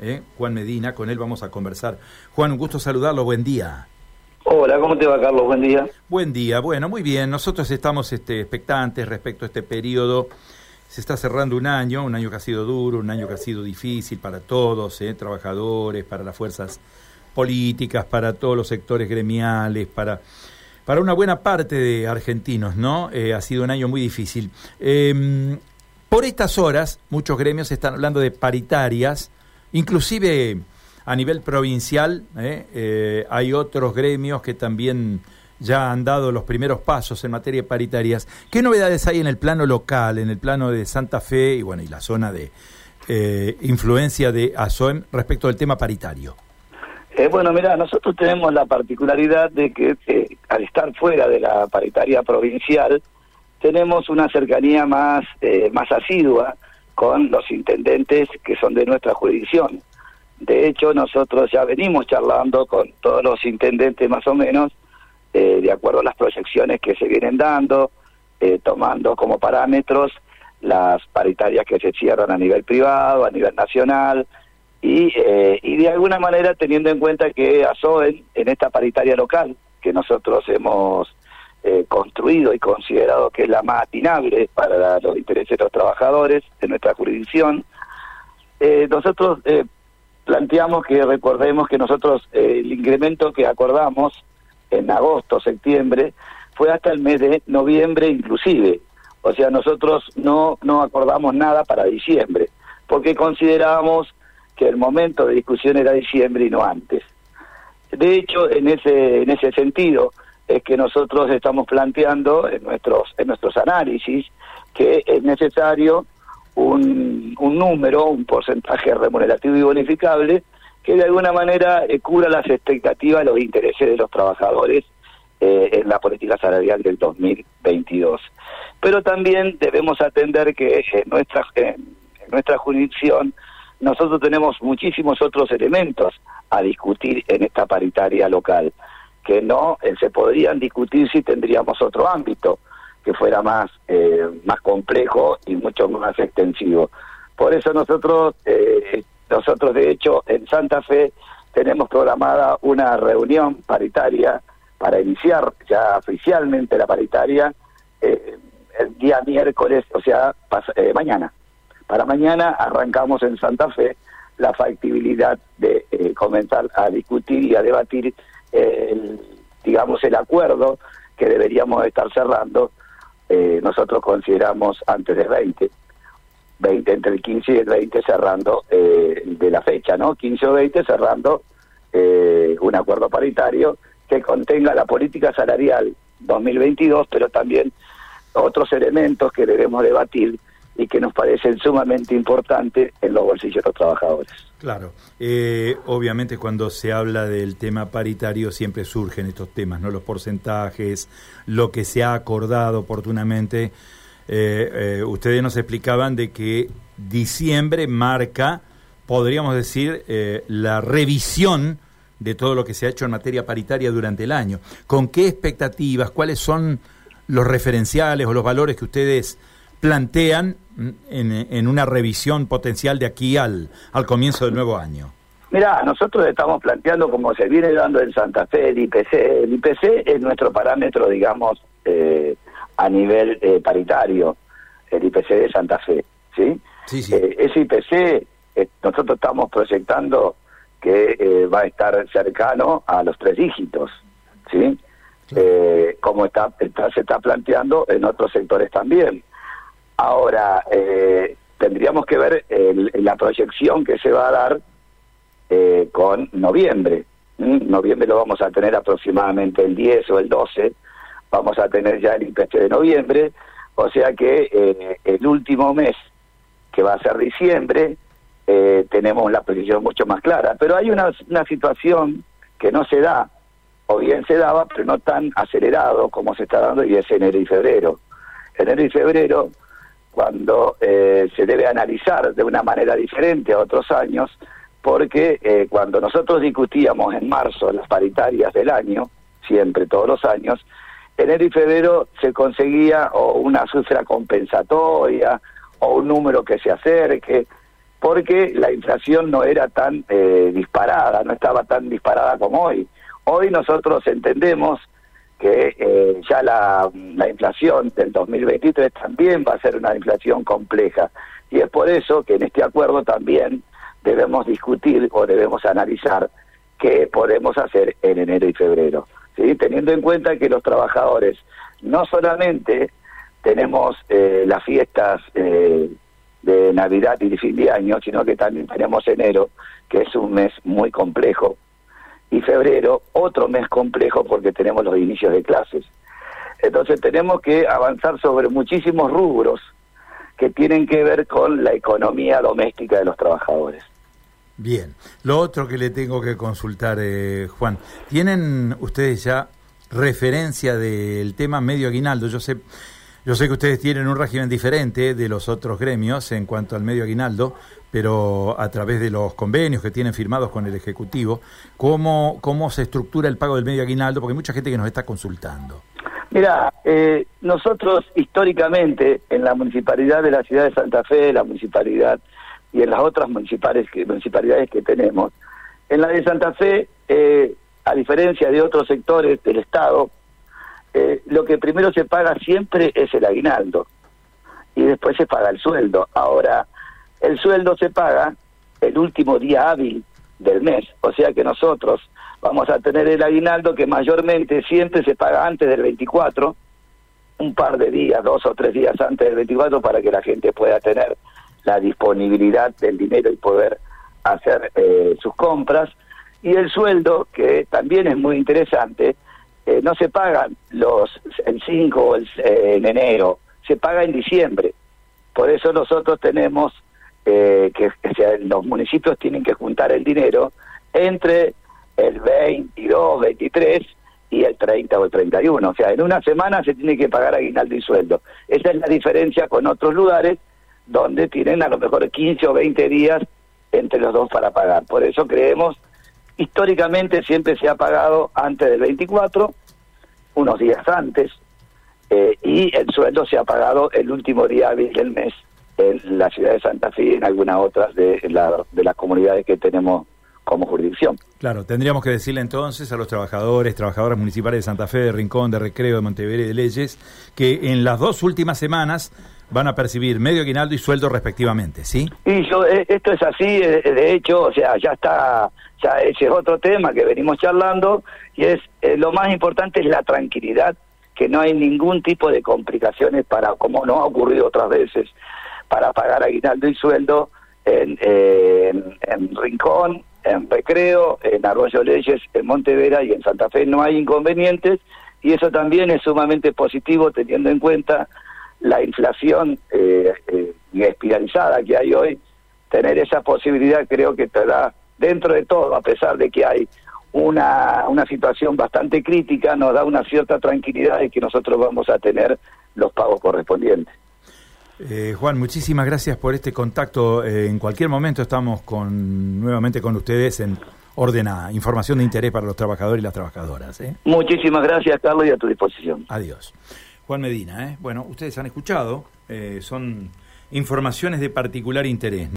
¿eh? Juan Medina, con él vamos a conversar. Juan, un gusto saludarlo, buen día. Hola, ¿cómo te va Carlos? Buen día. Buen día, bueno, muy bien. Nosotros estamos este, expectantes respecto a este periodo. Se está cerrando un año, un año que ha sido duro, un año que ha sido difícil para todos, ¿eh? trabajadores, para las fuerzas políticas, para todos los sectores gremiales, para, para una buena parte de argentinos, ¿no? Eh, ha sido un año muy difícil. Em, por estas horas, muchos gremios están hablando de paritarias, inclusive a nivel provincial ¿eh? Eh, hay otros gremios que también ya han dado los primeros pasos en materia de paritarias. ¿Qué novedades hay en el plano local, en el plano de Santa Fe y bueno y la zona de eh, influencia de ASOEM respecto al tema paritario? bueno, mira, nosotros tenemos la particularidad de que al estar fuera de la paritaria provincial, tenemos una cercanía más, eh, más asidua con los intendentes que son de nuestra jurisdicción. De hecho, nosotros ya venimos charlando con todos los intendentes más o menos, eh, de acuerdo a las proyecciones que se vienen dando, eh, tomando como parámetros las paritarias que se cierran a nivel privado, a nivel nacional, y, y de alguna manera teniendo en cuenta que ASOEN, en esta paritaria local que nosotros hemos eh, construido y considerado que es la más atinable para los intereses de los trabajadores de nuestra jurisdicción, eh, nosotros eh, planteamos que recordemos que nosotros el incremento que acordamos en agosto, septiembre, fue hasta el mes de noviembre inclusive. O sea, nosotros no, no acordamos nada para diciembre, porque considerábamos que el momento de discusión era diciembre y no antes. De hecho, en ese, en ese sentido, es que nosotros estamos planteando en nuestros, en nuestros análisis que es necesario un, un número, un porcentaje remunerativo y bonificable que de alguna manera eh, cubra las expectativas los intereses de los trabajadores eh, en la política salarial del 2022. Pero también debemos atender que en nuestra, en nuestra jurisdicción nosotros tenemos muchísimos otros elementos a discutir en esta paritaria local que no eh, se podrían discutir si tendríamos otro ámbito que fuera más eh, más complejo y mucho más extensivo. Por eso nosotros eh, nosotros de hecho en Santa Fe tenemos programada una reunión paritaria para iniciar ya oficialmente la paritaria el día miércoles, o sea, mañana. Para mañana arrancamos en Santa Fe la factibilidad de comenzar a discutir y a debatir el, digamos, el acuerdo que deberíamos estar cerrando, eh, nosotros consideramos antes del 20, 20 entre el 15 y el 20 cerrando eh, de la fecha, ¿no? 15 o 20 cerrando eh, un acuerdo paritario que contenga la política salarial 2022, pero también otros elementos que debemos debatir y que nos parecen sumamente importantes en los bolsillos de los trabajadores. Claro, eh, obviamente cuando se habla del tema paritario siempre surgen estos temas, ¿no? Los porcentajes, lo que se ha acordado oportunamente. Eh, eh, ustedes nos explicaban de que diciembre marca, podríamos decir, la revisión de todo lo que se ha hecho en materia paritaria durante el año. ¿Con qué expectativas? ¿Cuáles son los referenciales o los valores que ustedes plantean en, una revisión potencial de aquí al, al comienzo del nuevo año? Mira, nosotros estamos planteando, como se viene dando en Santa Fe, el IPC. El IPC es nuestro parámetro, digamos, eh, a nivel eh, paritario, el IPC de Santa Fe. ¿sí? Sí, sí. Eh, ese IPC, nosotros estamos proyectando que va a estar cercano a los tres dígitos. ¿sí? como está, se está planteando en otros sectores también. Ahora, eh, tendríamos que ver la proyección que se va a dar eh, con noviembre. Noviembre lo vamos a tener aproximadamente el 10 o el 12, vamos a tener ya el IPC de noviembre, o sea que eh, el último mes, que va a ser diciembre, tenemos la posición mucho más clara. Pero hay una, una situación que no se da, o bien se daba, pero no tan acelerado como se está dando, y es enero y febrero. Enero y febrero cuando eh, se debe analizar de una manera diferente a otros años, porque eh, cuando nosotros discutíamos en marzo las paritarias del año, siempre todos los años, enero y febrero se conseguía o una cifra compensatoria o un número que se acerque, porque la inflación no era tan eh, disparada, no estaba tan disparada como hoy. Hoy nosotros entendemos que eh, ya la, la inflación del 2023 también va a ser una inflación compleja. Y es por eso que en este acuerdo también debemos discutir o debemos analizar qué podemos hacer en enero y febrero, teniendo en cuenta que los trabajadores no solamente tenemos eh, las fiestas eh, de Navidad y de fin de año, sino que también tenemos enero, que es un mes muy complejo, y febrero, otro mes complejo porque tenemos los inicios de clases. Entonces tenemos que avanzar sobre muchísimos rubros que tienen que ver con la economía doméstica de los trabajadores. Bien, lo otro que le tengo que consultar, eh, Juan, ¿tienen ustedes ya referencia del tema medio aguinaldo? Yo sé yo sé que ustedes tienen un régimen diferente de los otros gremios en cuanto al medio aguinaldo, pero a través de los convenios que tienen firmados con el Ejecutivo, ¿cómo, cómo se estructura el pago del medio aguinaldo? Porque hay mucha gente que nos está consultando. Mira, eh, nosotros históricamente en la municipalidad de la ciudad de Santa Fe, la municipalidad y en las otras municipales que, municipalidades que tenemos, en la de Santa Fe, eh, a diferencia de otros sectores del Estado, eh, lo que primero se paga siempre es el aguinaldo y después se paga el sueldo. Ahora, el sueldo se paga el último día hábil del mes, o sea que nosotros vamos a tener el aguinaldo que mayormente siempre se paga antes del 24, un par de días, dos o tres días antes del 24 para que la gente pueda tener la disponibilidad del dinero y poder hacer eh, sus compras. Y el sueldo, que también es muy interesante, eh, no se pagan los el 5 o el, eh, en enero, se paga en diciembre. Por eso nosotros tenemos eh, que, los municipios tienen que juntar el dinero entre el 22, 23 y el 30 o el 31. O sea, en una semana se tiene que pagar aguinaldo y sueldo. Esa es la diferencia con otros lugares donde tienen a lo mejor 15 o 20 días entre los dos para pagar. Por eso creemos Históricamente siempre se ha pagado antes del 24, unos días antes, eh, y el sueldo se ha pagado el último día del mes en la ciudad de Santa Fe y en algunas otras de, de las comunidades que tenemos como jurisdicción. Claro, tendríamos que decirle entonces a los trabajadores, trabajadoras municipales de Santa Fe, de Rincón, de Recreo, de Montevideo y de Leyes, que en las dos últimas semanas van a percibir medio aguinaldo y sueldo respectivamente, ¿sí? Y eh, esto es así, eh, de hecho, o sea, ya está, ya ese es otro tema que venimos charlando, y es, eh, lo más importante es la tranquilidad, que no hay ningún tipo de complicaciones para, como no ha ocurrido otras veces, para pagar aguinaldo y sueldo en, en Rincón, en Recreo, en Arroyo Leyes, en Montevera y en Santa Fe no hay inconvenientes y eso también es sumamente positivo teniendo en cuenta la inflación eh, eh, espiralizada que hay hoy. Tener esa posibilidad creo que te da, dentro de todo, a pesar de que hay una, una situación bastante crítica, nos da una cierta tranquilidad de que nosotros vamos a tener los pagos correspondientes. Eh, Juan, muchísimas gracias por este contacto. Eh, en cualquier momento estamos con, nuevamente con ustedes en ordenada información de interés para los trabajadores y las trabajadoras. ¿eh? Muchísimas gracias, Carlos, y a tu disposición. Adiós. Juan Medina, bueno, ustedes han escuchado, son informaciones de particular interés.